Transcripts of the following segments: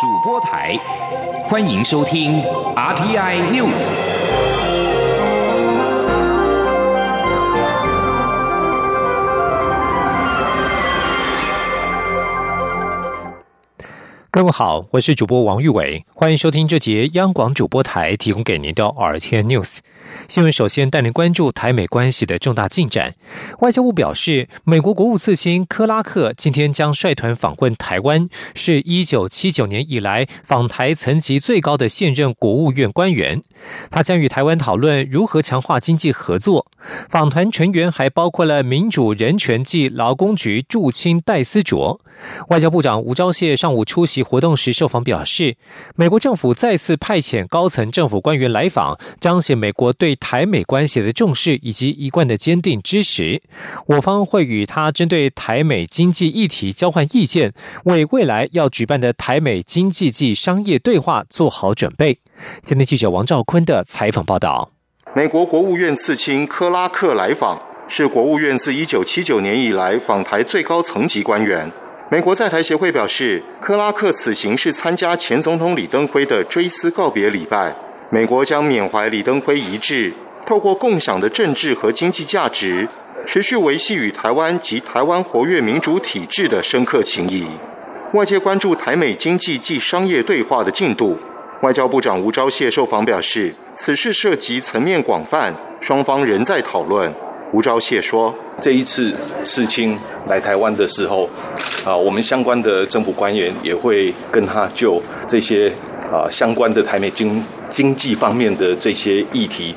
主播台，欢迎收听 RPI News。各位好，我是主播王玉伟，欢迎收听这节央广主播台提供给您的 RT News 新闻。首先带您关注台美关系的重大进展。外交部表示，美国国务次卿克拉克今天将率团访问台湾，是一九七九年以来访台层级最高的现任国务院官员。他将与台湾讨论如何强化经济合作。访团成员还包括了民主人权暨劳工局驻青戴思卓。外交部长吴钊燮上午出席。活动时受访表示，美国政府再次派遣高层政府官员来访，彰显美国对台美关系的重视以及一贯的坚定支持。我方会与他针对台美经济议题交换意见，为未来要举办的台美经济暨商业对话做好准备。今天记者王兆坤的采访报道：美国国务院次卿克拉克来访，是国务院自一九七九年以来访台最高层级官员。美国在台协会表示，克拉克此行是参加前总统李登辉的追思告别礼拜。美国将缅怀李登辉遗志，透过共享的政治和经济价值，持续维系与台湾及台湾活跃民主体制的深刻情谊。外界关注台美经济及商业对话的进度。外交部长吴钊燮受访表示，此事涉及层面广泛，双方仍在讨论。吴钊燮说：“这一次世青来台湾的时候，啊，我们相关的政府官员也会跟他就这些啊相关的台美经经济方面的这些议题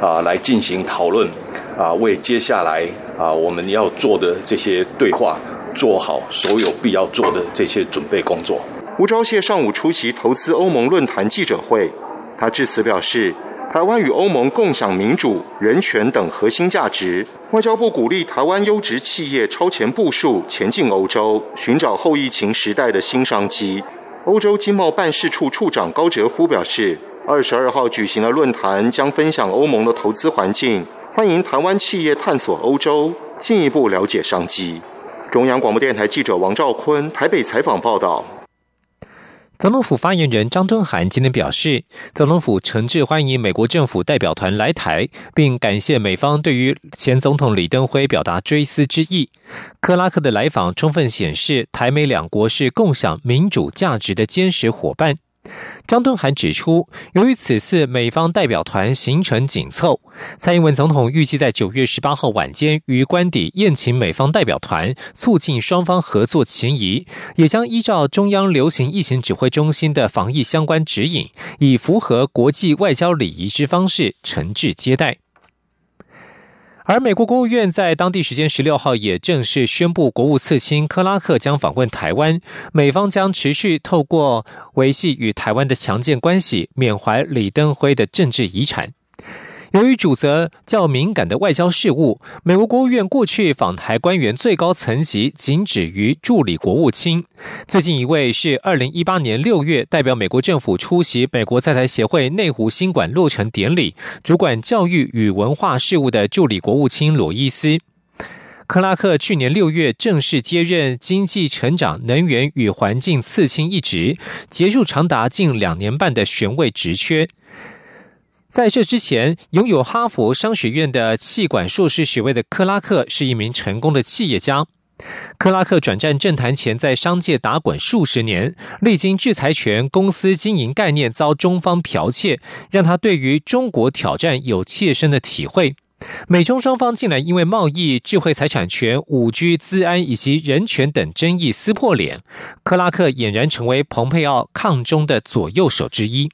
啊来进行讨论，啊，为接下来啊我们要做的这些对话做好所有必要做的这些准备工作。”吴钊燮上午出席投资欧盟论坛记者会，他致辞表示。台湾与欧盟共享民主、人权等核心价值。外交部鼓励台湾优质企业超前部署，前进欧洲，寻找后疫情时代的新商机。欧洲经贸办事处处长高哲夫表示，二十二号举行的论坛将分享欧盟的投资环境，欢迎台湾企业探索欧洲，进一步了解商机。中央广播电台记者王兆坤台北采访报道。总统府发言人张敦涵今天表示，总统府诚挚欢迎美国政府代表团来台，并感谢美方对于前总统李登辉表达追思之意。克拉克的来访充分显示，台美两国是共享民主价值的坚实伙伴。张敦涵指出，由于此次美方代表团行程紧凑，蔡英文总统预计在九月十八号晚间于官邸宴请美方代表团，促进双方合作情谊，也将依照中央流行疫情指挥中心的防疫相关指引，以符合国际外交礼仪之方式诚挚接待。而美国国务院在当地时间十六号也正式宣布，国务次卿克拉克将访问台湾，美方将持续透过维系与台湾的强健关系，缅怀李登辉的政治遗产。由于主责较敏感的外交事务，美国国务院过去访台官员最高层级仅止于助理国务卿。最近一位是二零一八年六月代表美国政府出席美国在台协会内湖新馆落成典礼，主管教育与文化事务的助理国务卿罗伊斯。克拉克去年六月正式接任经济成长、能源与环境次卿一职，结束长达近两年半的悬位职缺。在这之前，拥有哈佛商学院的气管硕士学位的克拉克是一名成功的企业家。克拉克转战政坛前，在商界打滚数十年，历经制裁权、公司经营概念遭中方剽窃，让他对于中国挑战有切身的体会。美中双方竟然因为贸易、智慧财产权、五 G、资安以及人权等争议撕破脸，克拉克俨然成为蓬佩奥抗中的左右手之一。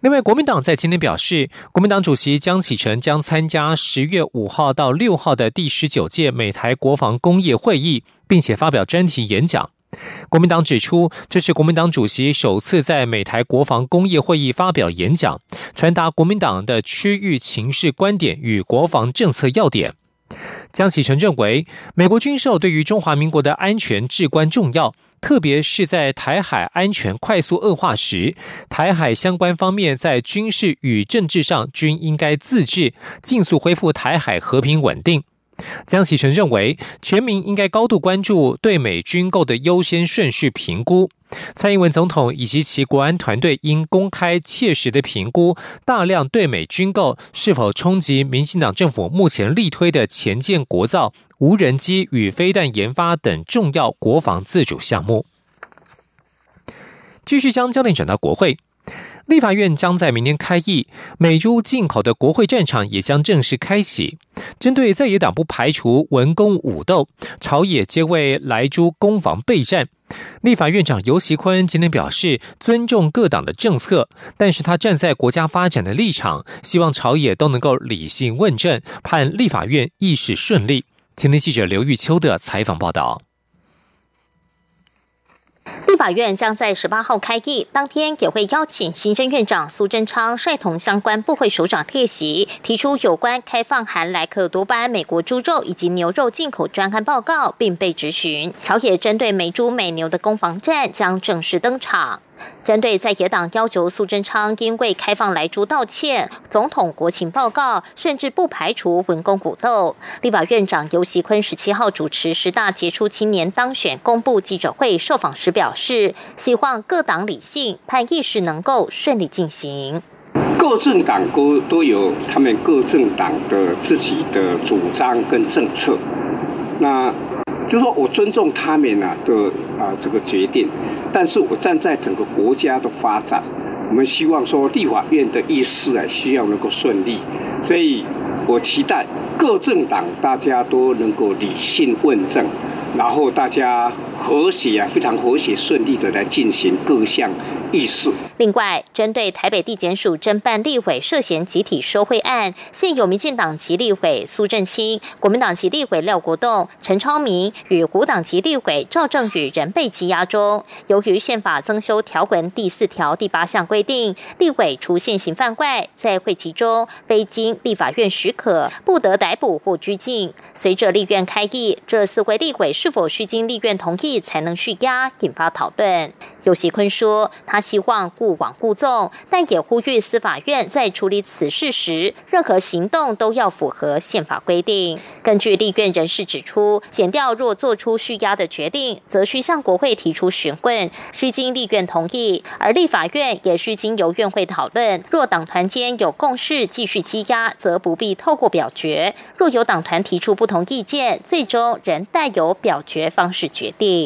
另外，国民党在今天表示，国民党主席江启臣将参加十月五号到六号的第十九届美台国防工业会议，并且发表专题演讲。国民党指出，这是国民党主席首次在美台国防工业会议发表演讲，传达国民党的区域情势观点与国防政策要点。江启臣认为，美国军售对于中华民国的安全至关重要。特别是在台海安全快速恶化时，台海相关方面在军事与政治上均应该自治，尽速恢复台海和平稳定。江启臣认为，全民应该高度关注对美军购的优先顺序评估。蔡英文总统以及其国安团队应公开切实的评估大量对美军购是否冲击民进党政府目前力推的前建国造、无人机与飞弹研发等重要国防自主项目。继续将焦点转到国会。立法院将在明天开议，美猪进口的国会战场也将正式开启。针对在野党不排除文攻武斗，朝野皆为莱猪攻防备战。立法院长游锡坤今天表示，尊重各党的政策，但是他站在国家发展的立场，希望朝野都能够理性问政，盼立法院议事顺利。今天记者刘玉秋的采访报道。立法院将在十八号开议，当天也会邀请行政院长苏贞昌率同相关部会首长列席，提出有关开放含莱克多巴胺美国猪肉以及牛肉进口专案报告，并被质询。朝野针对美猪美牛的攻防战将正式登场。针对在野党要求苏贞昌因为开放来猪道歉、总统国情报告，甚至不排除文攻武斗，立法院长游锡坤十七号主持十大杰出青年当选公布记者会受访时表示，希望各党理性，盼议事能够顺利进行。各政党都都有他们各政党的自己的主张跟政策，那。就说我尊重他们呐的啊这个决定，但是我站在整个国家的发展，我们希望说立法院的议事啊需要能够顺利，所以我期待各政党大家都能够理性问政，然后大家和谐啊非常和谐顺利的来进行各项。议事。另外，针对台北地检署侦办立委涉嫌集体收贿案，现有民进党籍立委苏振清、国民党籍立委廖国栋、陈超明与古党籍立委赵正宇仍被羁押中。由于宪法增修条文第四条第八项规定，立委除现行犯外，在会期中非经立法院许可，不得逮捕或拘禁。随着立院开议，这四位立委是否需经立院同意才能续押，引发讨论。尤锡坤说，他。希望顾往顾纵，但也呼吁司法院在处理此事时，任何行动都要符合宪法规定。根据立院人士指出，检调若做出续押的决定，则需向国会提出询问，需经立院同意；而立法院也需经由院会讨论。若党团间有共识继续羁押，则不必透过表决；若有党团提出不同意见，最终仍带有表决方式决定。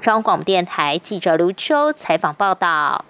中央广电台记者卢秋采访报道。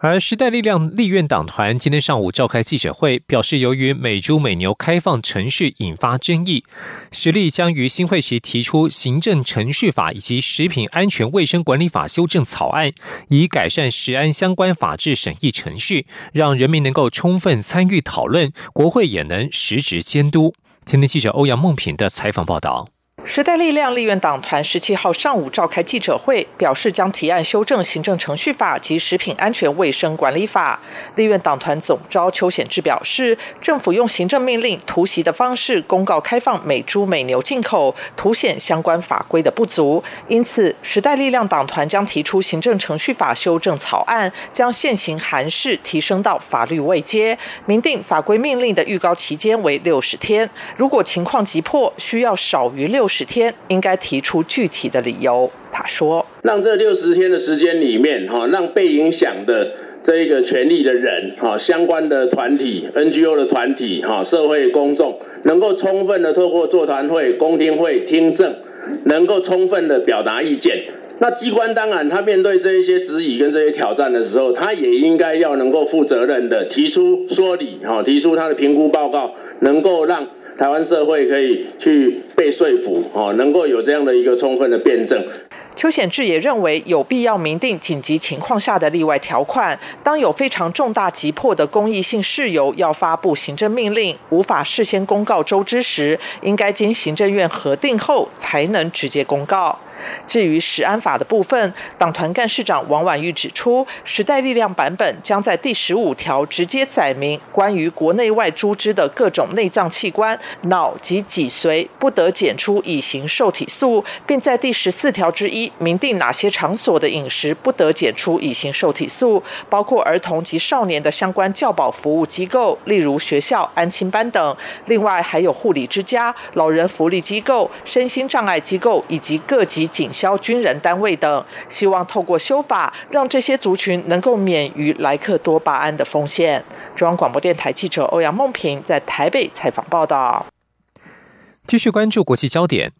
而时代力量立院党团今天上午召开记者会，表示由于美猪美牛开放程序引发争议，实力将于新会期提出行政程序法以及食品安全卫生管理法修正草案，以改善食安相关法制审议程序，让人民能够充分参与讨论，国会也能实质监督。今天记者欧阳梦平的采访报道。时代力量立院党团十七号上午召开记者会，表示将提案修正行政程序法及食品安全卫生管理法。立院党团总召邱显志表示，政府用行政命令突袭的方式公告开放美猪美牛进口，凸显相关法规的不足。因此，时代力量党团将提出行政程序法修正草案，将现行函释提升到法律位阶，明定法规命令的预告期间为六十天。如果情况急迫，需要少于六。十天应该提出具体的理由。他说：“让这六十天的时间里面，哈，让被影响的这一个权利的人，哈，相关的团体、NGO 的团体，哈，社会公众，能够充分的透过座谈会、公听会听证，能够充分的表达意见。那机关当然，他面对这一些质疑跟这些挑战的时候，他也应该要能够负责任的提出说理，哈，提出他的评估报告，能够让。”台湾社会可以去被说服，哦，能够有这样的一个充分的辩证。邱显志也认为有必要明定紧急情况下的例外条款，当有非常重大急迫的公益性事由要发布行政命令，无法事先公告周知时，应该经行政院核定后才能直接公告。至于食安法的部分，党团干事长王婉玉指出，时代力量版本将在第十五条直接载明关于国内外猪只的各种内脏器官、脑及脊髓不得检出乙型受体素，并在第十四条之一明定哪些场所的饮食不得检出乙型受体素，包括儿童及少年的相关教保服务机构，例如学校、安亲班等。另外还有护理之家、老人福利机构、身心障碍机构以及各级警消军人单位等。希望透过修法，让这些族群能够免于莱克多巴胺的风险。中央广播电台记者欧阳梦平在台北采访报道。继续关注国际焦点。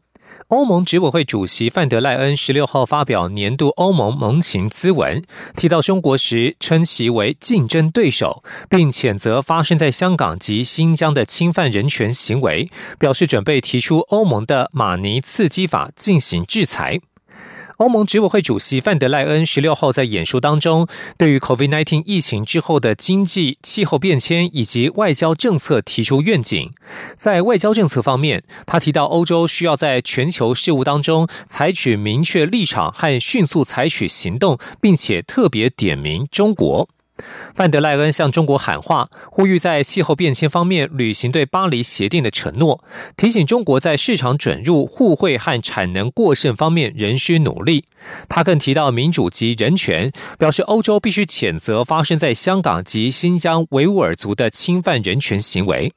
欧盟执委会主席范德赖恩十六号发表年度欧盟盟情咨文，提到中国时称其为竞争对手，并谴责发生在香港及新疆的侵犯人权行为，表示准备提出欧盟的马尼刺激法进行制裁。欧盟执委会主席范德赖恩十六号在演说当中，对于 COVID-19 疫情之后的经济、气候变迁以及外交政策提出愿景。在外交政策方面，他提到欧洲需要在全球事务当中采取明确立场和迅速采取行动，并且特别点名中国。范德赖恩向中国喊话，呼吁在气候变迁方面履行对巴黎协定的承诺，提醒中国在市场准入、互惠和产能过剩方面仍需努力。他更提到民主及人权，表示欧洲必须谴责发生在香港及新疆维吾尔族的侵犯人权行为。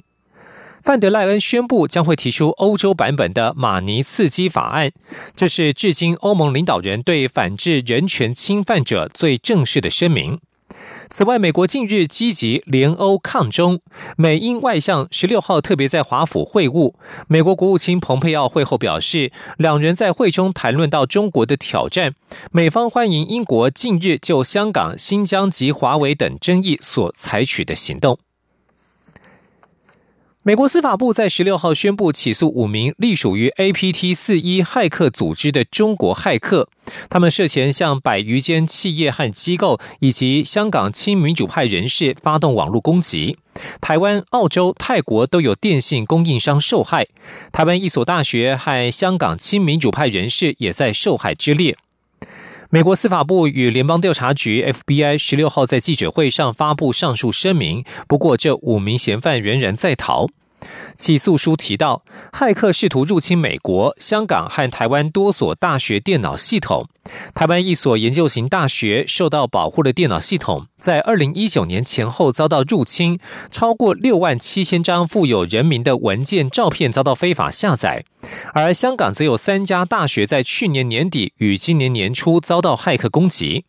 范德赖恩宣布将会提出欧洲版本的马尼刺激法案，这是至今欧盟领导人对反制人权侵犯者最正式的声明。此外，美国近日积极联欧抗中，美英外相十六号特别在华府会晤。美国国务卿蓬佩奥会后表示，两人在会中谈论到中国的挑战，美方欢迎英国近日就香港、新疆及华为等争议所采取的行动。美国司法部在十六号宣布起诉五名隶属于 APT 四一骇客组织的中国骇客，他们涉嫌向百余间企业和机构以及香港亲民主派人士发动网络攻击。台湾、澳洲、泰国都有电信供应商受害，台湾一所大学和香港亲民主派人士也在受害之列。美国司法部与联邦调查局 （FBI） 十六号在记者会上发布上述声明。不过，这五名嫌犯仍然在逃。起诉书提到，骇客试图入侵美国、香港和台湾多所大学电脑系统。台湾一所研究型大学受到保护的电脑系统，在二零一九年前后遭到入侵，超过六万七千张富有人民的文件、照片遭到非法下载。而香港则有三家大学在去年年底与今年年初遭到骇客攻击。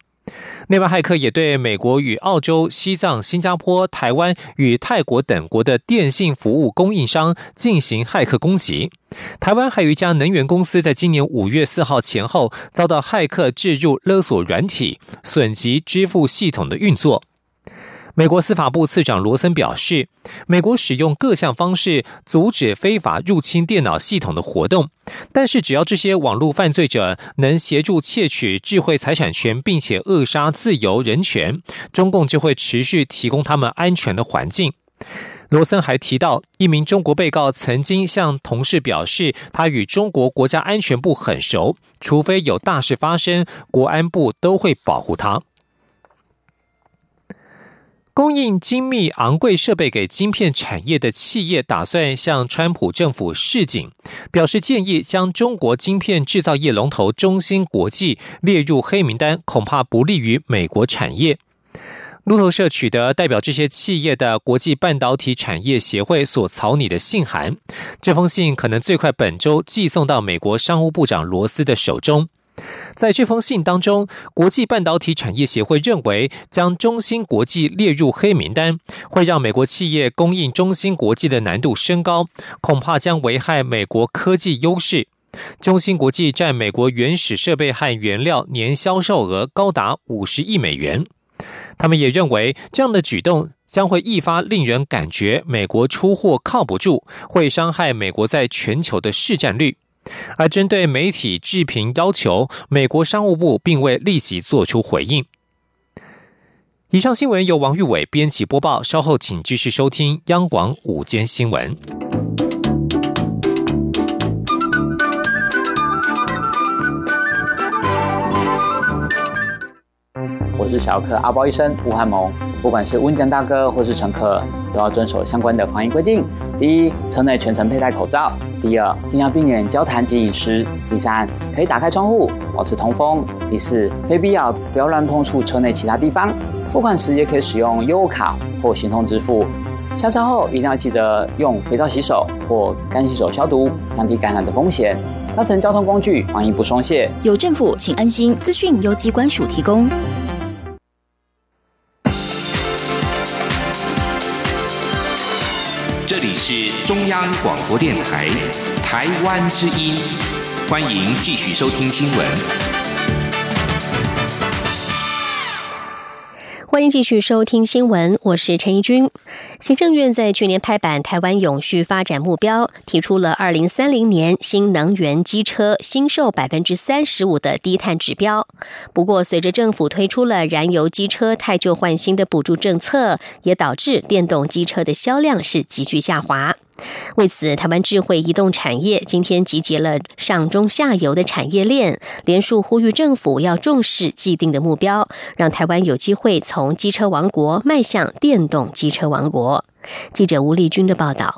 内外骇客也对美国与澳洲、西藏、新加坡、台湾与泰国等国的电信服务供应商进行骇客攻击。台湾还有一家能源公司在今年五月四号前后遭到骇客置入勒索软体，损及支付系统的运作。美国司法部次长罗森表示，美国使用各项方式阻止非法入侵电脑系统的活动，但是只要这些网络犯罪者能协助窃取智慧财产权，并且扼杀自由人权，中共就会持续提供他们安全的环境。罗森还提到，一名中国被告曾经向同事表示，他与中国国家安全部很熟，除非有大事发生，国安部都会保护他。供应精密昂贵设备给晶片产业的企业打算向川普政府示警，表示建议将中国晶片制造业龙头中芯国际列入黑名单，恐怕不利于美国产业。路透社取得代表这些企业的国际半导体产业协会所草拟的信函，这封信可能最快本周寄送到美国商务部长罗斯的手中。在这封信当中，国际半导体产业协会认为，将中芯国际列入黑名单，会让美国企业供应中芯国际的难度升高，恐怕将危害美国科技优势。中芯国际占美国原始设备和原料年销售额高达五十亿美元。他们也认为，这样的举动将会一发令人感觉美国出货靠不住，会伤害美国在全球的市占率。而针对媒体置评要求，美国商务部并未立即做出回应。以上新闻由王玉伟编辑播报，稍后请继续收听央广午间新闻。我是小客阿包医生吴汉蒙。不管是温江大哥或是乘客，都要遵守相关的防疫规定。第一，车内全程佩戴口罩；第二，尽量避免交谈及饮食；第三，可以打开窗户，保持通风；第四，非必要不要乱碰触车内其他地方。付款时也可以使用优卡或行动支付。下车后一定要记得用肥皂洗手或干洗手消毒，降低感染的风险。搭乘交通工具，防疫不松懈。有政府，请安心。资讯由机关署提供。中央广播电台台湾之音，欢迎继续收听新闻。欢迎继续收听新闻，我是陈怡君。行政院在去年拍板台湾永续发展目标，提出了二零三零年新能源机车新售百分之三十五的低碳指标。不过，随着政府推出了燃油机车汰旧换新的补助政策，也导致电动机车的销量是急剧下滑。为此，台湾智慧移动产业今天集结了上中下游的产业链，联署呼吁政府要重视既定的目标，让台湾有机会从机车王国迈向电动机车王国。记者吴丽君的报道。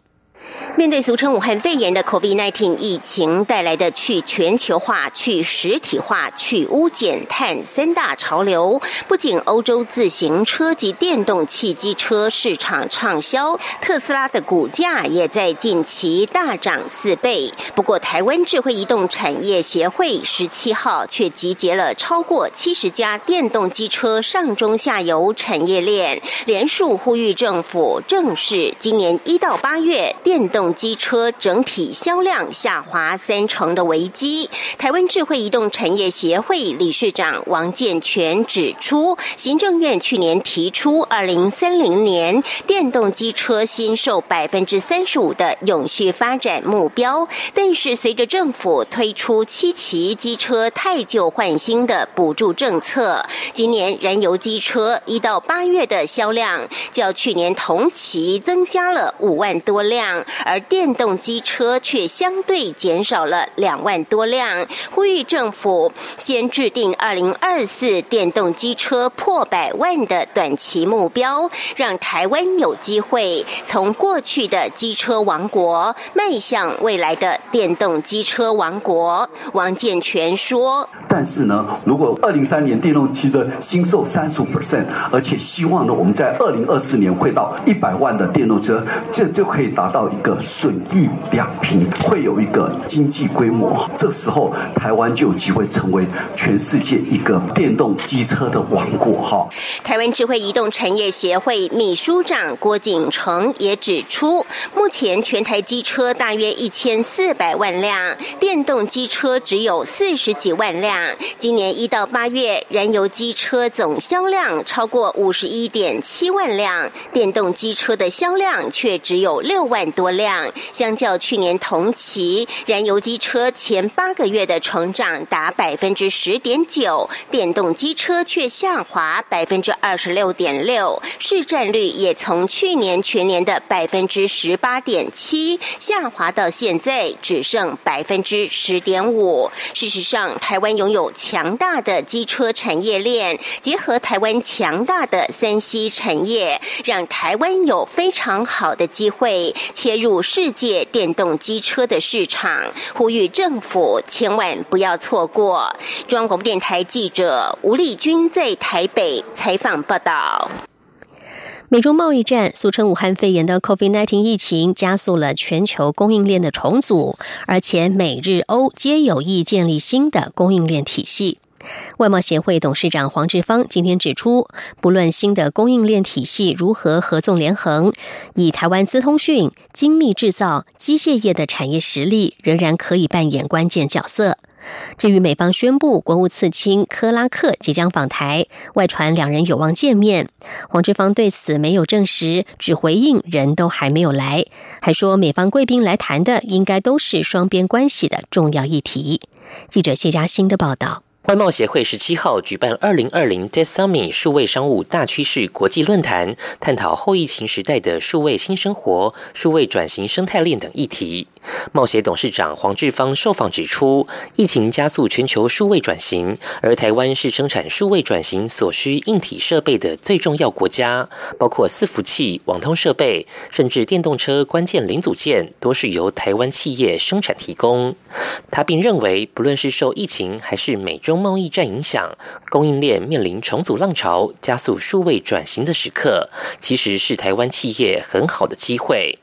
面对俗称武汉肺炎的 COVID-19 疫情带来的去全球化、去实体化、去污减碳三大潮流，不仅欧洲自行车及电动汽机车市场畅销，特斯拉的股价也在近期大涨四倍。不过，台湾智慧移动产业协会十七号却集结了超过七十家电动机车上中下游产业链，连署呼吁政府正视今年一到八月电。电动机车整体销量下滑三成的危机，台湾智慧移动产业协会理事长王建全指出，行政院去年提出二零三零年电动机车新售百分之三十五的永续发展目标，但是随着政府推出七期机车太旧换新的补助政策，今年燃油机车一到八月的销量较去年同期增加了五万多辆。而电动机车却相对减少了两万多辆，呼吁政府先制定二零二四电动机车破百万的短期目标，让台湾有机会从过去的机车王国迈向未来的电动机车王国。王建全说：“但是呢，如果二零三年电动汽车新售三十五 percent，而且希望呢，我们在二零二四年会到一百万的电动车，这就可以达到。”一个损益两平，会有一个经济规模，这时候台湾就有机会成为全世界一个电动机车的王国哈。台湾智慧移动产业协会秘书长郭景成也指出，目前全台机车大约一千四百万辆，电动机车只有四十几万辆。今年一到八月，燃油机车总销量超过五十一点七万辆，电动机车的销量却只有六万多。辆相较去年同期，燃油机车前八个月的成长达百分之十点九，电动机车却下滑百分之二十六点六，市占率也从去年全年的百分之十八点七下滑到现在只剩百分之十点五。事实上，台湾拥有强大的机车产业链，结合台湾强大的三 C 产业，让台湾有非常好的机会切入。世界电动机车的市场，呼吁政府千万不要错过。中央广播电台记者吴丽君在台北采访报道。美中贸易战，俗称武汉肺炎的 COVID-19 疫情，加速了全球供应链的重组，而且美日欧皆有意建立新的供应链体系。外贸协会董事长黄志芳今天指出，不论新的供应链体系如何合纵连横，以台湾资通讯、精密制造、机械业的产业实力，仍然可以扮演关键角色。至于美方宣布国务次卿克拉克即将访台，外传两人有望见面，黄志芳对此没有证实，只回应人都还没有来，还说美方贵宾来谈的应该都是双边关系的重要议题。记者谢佳欣的报道。外贸协会十七号举办二零二零 Desumi 数位商务大趋势国际论坛，探讨后疫情时代的数位新生活、数位转型生态链等议题。冒协董事长黄志芳受访指出，疫情加速全球数位转型，而台湾是生产数位转型所需硬体设备的最重要国家，包括伺服器、网通设备，甚至电动车关键零组件，都是由台湾企业生产提供。他并认为，不论是受疫情还是美中贸易战影响，供应链面临重组浪潮、加速数位转型的时刻，其实是台湾企业很好的机会。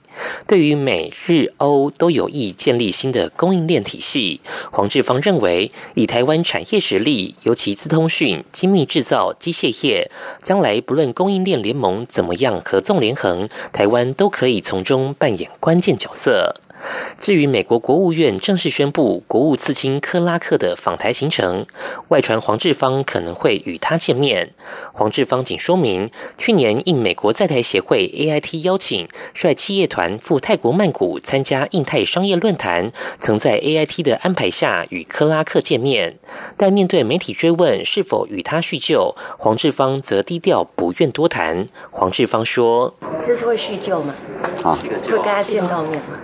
对于美日欧都有意建立新的供应链体系，黄志芳认为，以台湾产业实力，尤其资通讯、精密制造、机械业，将来不论供应链联盟怎么样合纵连横，台湾都可以从中扮演关键角色。至于美国国务院正式宣布国务次卿克拉克的访台行程，外传黄志芳可能会与他见面。黄志芳仅说明，去年应美国在台协会 AIT 邀请，率企业团赴泰国曼谷参加印太商业论坛，曾在 AIT 的安排下与克拉克见面。但面对媒体追问是否与他叙旧，黄志芳则低调不愿多谈。黄志芳说：“这次会叙旧吗？啊，会跟他见到面吗？”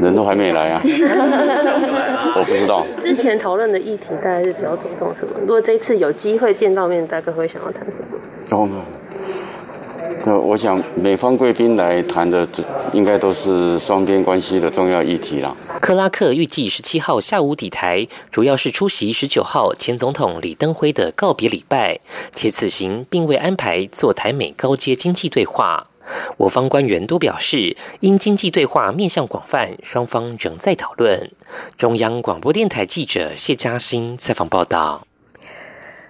人都还没来啊，我不知道。之前讨论的议题大概是比较着重什么？如果这一次有机会见到面，大概会想要谈什么？哦，那我想美方贵宾来谈的，应该都是双边关系的重要议题了。克拉克预计十七号下午抵台，主要是出席十九号前总统李登辉的告别礼拜，且此行并未安排做台美高阶经济对话。我方官员都表示，因经济对话面向广泛，双方仍在讨论。中央广播电台记者谢嘉欣采访报道。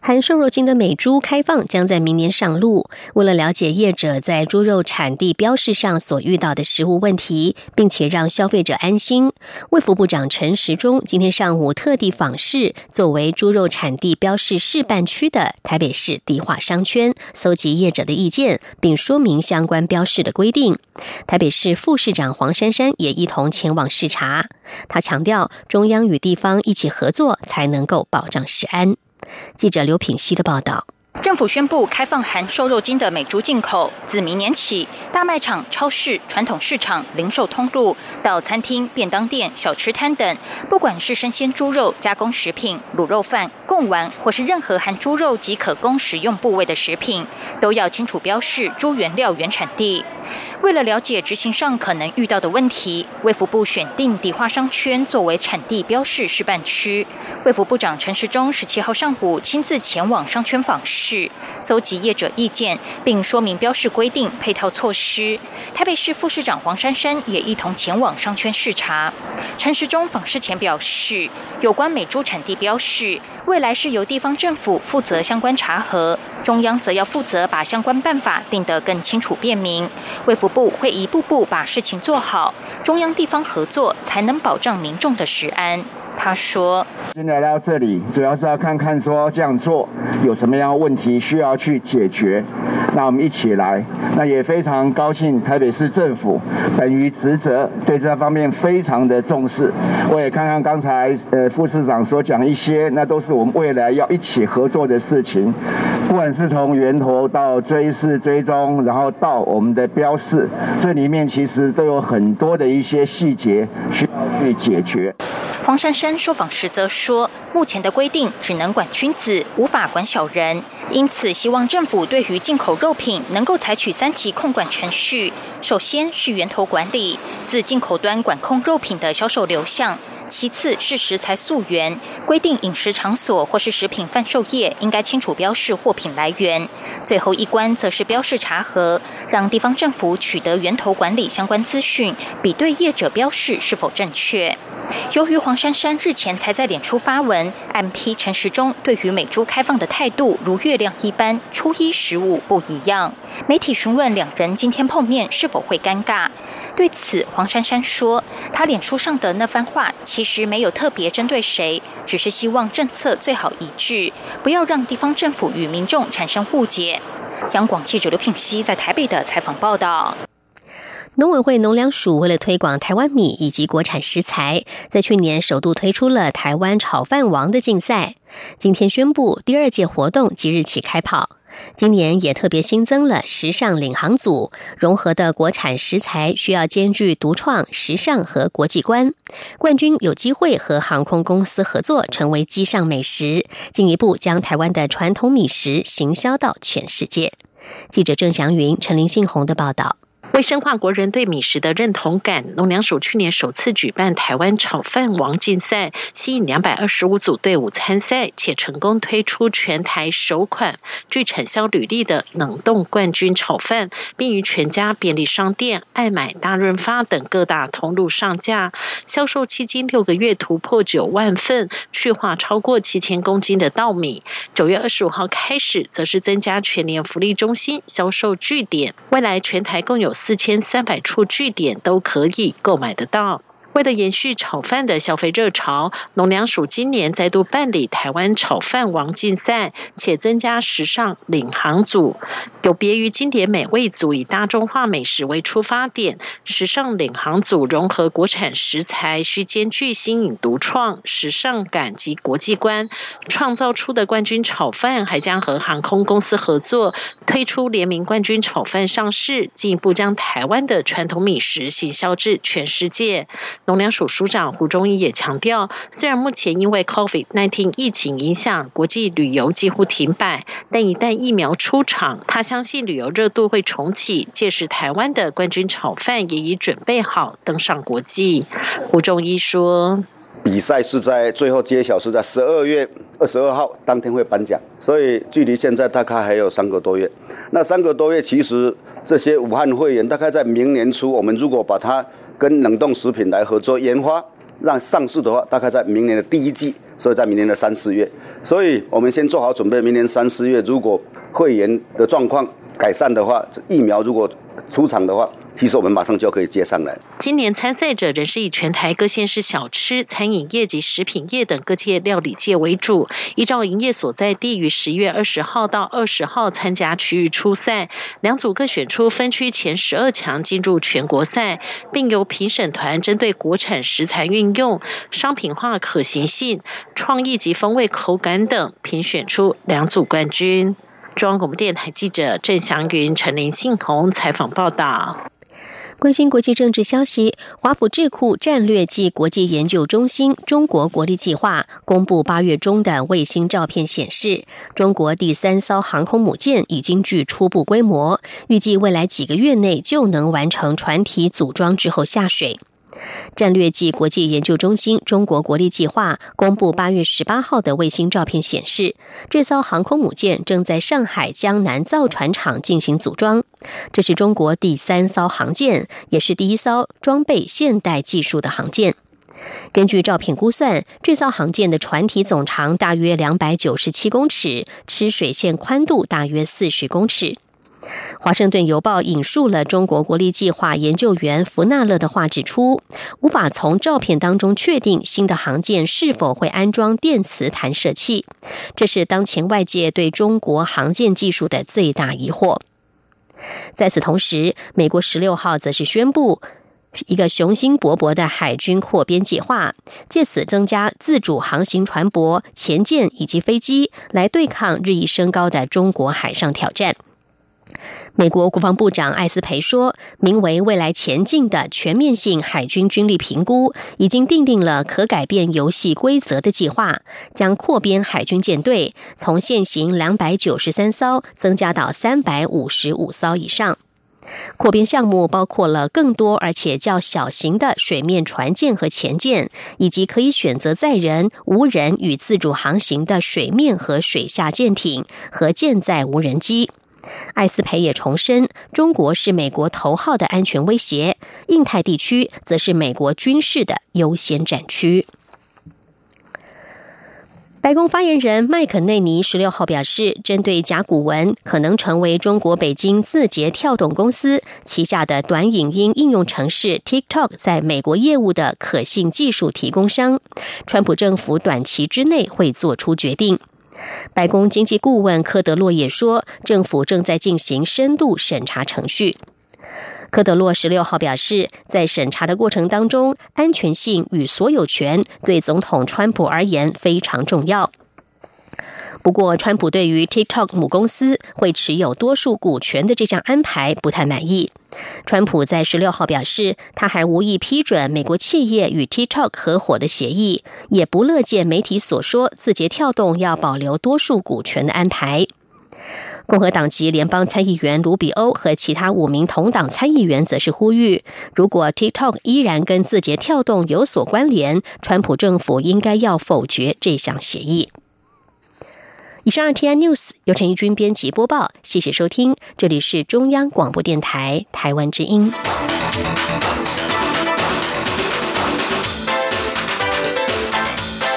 含瘦肉精的美猪开放将在明年上路。为了了解业者在猪肉产地标示上所遇到的食物问题，并且让消费者安心，卫福部长陈时中今天上午特地访视作为猪肉产地标示示范区的台北市迪化商圈，搜集业者的意见，并说明相关标示的规定。台北市副市长黄珊珊也一同前往视察。他强调，中央与地方一起合作，才能够保障食安。记者刘品熙的报道。政府宣布开放含瘦肉精的美猪进口，自明年起，大卖场、超市、传统市场、零售通路到餐厅、便当店、小吃摊等，不管是生鲜猪肉、加工食品、卤肉饭、贡丸，或是任何含猪肉及可供食用部位的食品，都要清楚标示猪原料原产地。为了了解执行上可能遇到的问题，卫福部选定迪化商圈作为产地标示示范区。卫福部长陈时中十七号上午亲自前往商圈访视，搜集业者意见，并说明标示规定、配套措施。台北市副市长黄珊珊也一同前往商圈视察。陈时中访视前表示，有关美猪产地标示，未来是由地方政府负责相关查核，中央则要负责把相关办法定得更清楚便民。卫福部会一步步把事情做好，中央地方合作才能保障民众的食安。他说：“今天来到这里，主要是要看看说这样做有什么样的问题需要去解决。那我们一起来，那也非常高兴台北市政府本于职责，对这方面非常的重视。我也看看刚才呃副市长所讲一些，那都是我们未来要一起合作的事情。不管是从源头到追视追踪，然后到我们的标示，这里面其实都有很多的一些细节需要去解决。”黄珊珊受访时则说，目前的规定只能管君子，无法管小人，因此希望政府对于进口肉品能够采取三级控管程序。首先是源头管理，自进口端管控肉品的销售流向；其次是食材溯源，规定饮食场所或是食品贩售业应该清楚标示货品来源；最后一关则是标示查核，让地方政府取得源头管理相关资讯，比对业者标示是否正确。由于黄珊珊日前才在脸书发文，，MP 陈时中对于美猪开放的态度如月亮一般，初一十五不一样。媒体询问两人今天碰面是否会尴尬，对此黄珊珊说，他脸书上的那番话其实没有特别针对谁，只是希望政策最好一致，不要让地方政府与民众产生误解。央广记者刘品熙在台北的采访报道。农委会农粮署为了推广台湾米以及国产食材，在去年首度推出了台湾炒饭王的竞赛。今天宣布第二届活动即日起开跑。今年也特别新增了时尚领航组，融合的国产食材需要兼具独创、时尚和国际观。冠军有机会和航空公司合作，成为机上美食，进一步将台湾的传统米食行销到全世界。记者郑祥云、陈林信宏的报道。为深化国人对米食的认同感，农粮署去年首次举办台湾炒饭王竞赛，吸引两百二十五组队伍参赛，且成功推出全台首款具产销履历的冷冻冠军炒饭，并于全家便利商店、爱买、大润发等各大通路上架。销售期间六个月突破九万份，去化超过七千公斤的稻米。九月二十五号开始，则是增加全年福利中心销售据点，未来全台共有。四千三百处据点都可以购买得到。为了延续炒饭的消费热潮，农粮署今年再度办理台湾炒饭王竞赛，且增加时尚领航组。有别于经典美味组以大众化美食为出发点，时尚领航组融合国产食材，需兼具新颖独创、时尚感及国际观，创造出的冠军炒饭还将和航空公司合作，推出联名冠军炒饭上市，进一步将台湾的传统美食行销至全世界。农粮署署长胡忠义也强调，虽然目前因为 COVID-19 疫情影响，国际旅游几乎停摆，但一旦疫苗出场，他相信旅游热度会重启。届时，台湾的冠军炒饭也已准备好登上国际。胡忠义说：“比赛是在最后揭晓是在十二月二十二号当天会颁奖，所以距离现在大概还有三个多月。那三个多月，其实这些武汉会员大概在明年初，我们如果把它。”跟冷冻食品来合作研发，让上市的话，大概在明年的第一季，所以在明年的三四月，所以我们先做好准备，明年三四月如果会员的状况改善的话，疫苗如果出厂的话。其实我们马上就可以接上来。今年参赛者仍是以全台各县市小吃、餐饮业及食品业等各界料理界为主。依照营业所在地，于十一月二十号到二十号参加区域初赛，两组各选出分区前十二强进入全国赛，并由评审团针对国产食材运用、商品化可行性、创意及风味口感等，评选出两组冠军。中央广播电台记者郑祥云、陈林信宏采访报道。关心国际政治消息，华府智库战略暨国际研究中心中国国力计划公布八月中的卫星照片显示，中国第三艘航空母舰已经具初步规模，预计未来几个月内就能完成船体组装之后下水。战略暨国际研究中心中国国力计划公布八月十八号的卫星照片显示，这艘航空母舰正在上海江南造船厂进行组装。这是中国第三艘航舰，也是第一艘装备现代技术的航舰。根据照片估算，这艘航舰的船体总长大约两百九十七公尺，吃水线宽度大约四十公尺。华盛顿邮报引述了中国国力计划研究员福纳勒的话，指出无法从照片当中确定新的航舰是否会安装电磁弹射器，这是当前外界对中国航舰技术的最大疑惑。在此同时，美国十六号则是宣布一个雄心勃勃的海军扩编计划，借此增加自主航行船舶、潜舰以及飞机，来对抗日益升高的中国海上挑战。美国国防部长艾斯培说：“名为‘未来前进’的全面性海军军力评估，已经定定了可改变游戏规则的计划，将扩编海军舰队，从现行两百九十三艘增加到三百五十五艘以上。扩编项目包括了更多而且较小型的水面船舰和潜舰，以及可以选择载人、无人与自主航行的水面和水下舰艇和舰载无人机。”艾斯培也重申，中国是美国头号的安全威胁，印太地区则是美国军事的优先战区。白宫发言人麦肯内尼十六号表示，针对甲骨文可能成为中国北京字节跳动公司旗下的短影音应用程式 TikTok 在美国业务的可信技术提供商，川普政府短期之内会做出决定。白宫经济顾问科德洛也说，政府正在进行深度审查程序。科德洛十六号表示，在审查的过程当中，安全性与所有权对总统川普而言非常重要。不过，川普对于 TikTok 母公司会持有多数股权的这项安排不太满意。川普在十六号表示，他还无意批准美国企业与 TikTok 合伙的协议，也不乐见媒体所说字节跳动要保留多数股权的安排。共和党籍联邦参议员卢比欧和其他五名同党参议员则是呼吁，如果 TikTok 依然跟字节跳动有所关联，川普政府应该要否决这项协议。以上是 T N News 由陈义军编辑播报，谢谢收听，这里是中央广播电台台湾之音。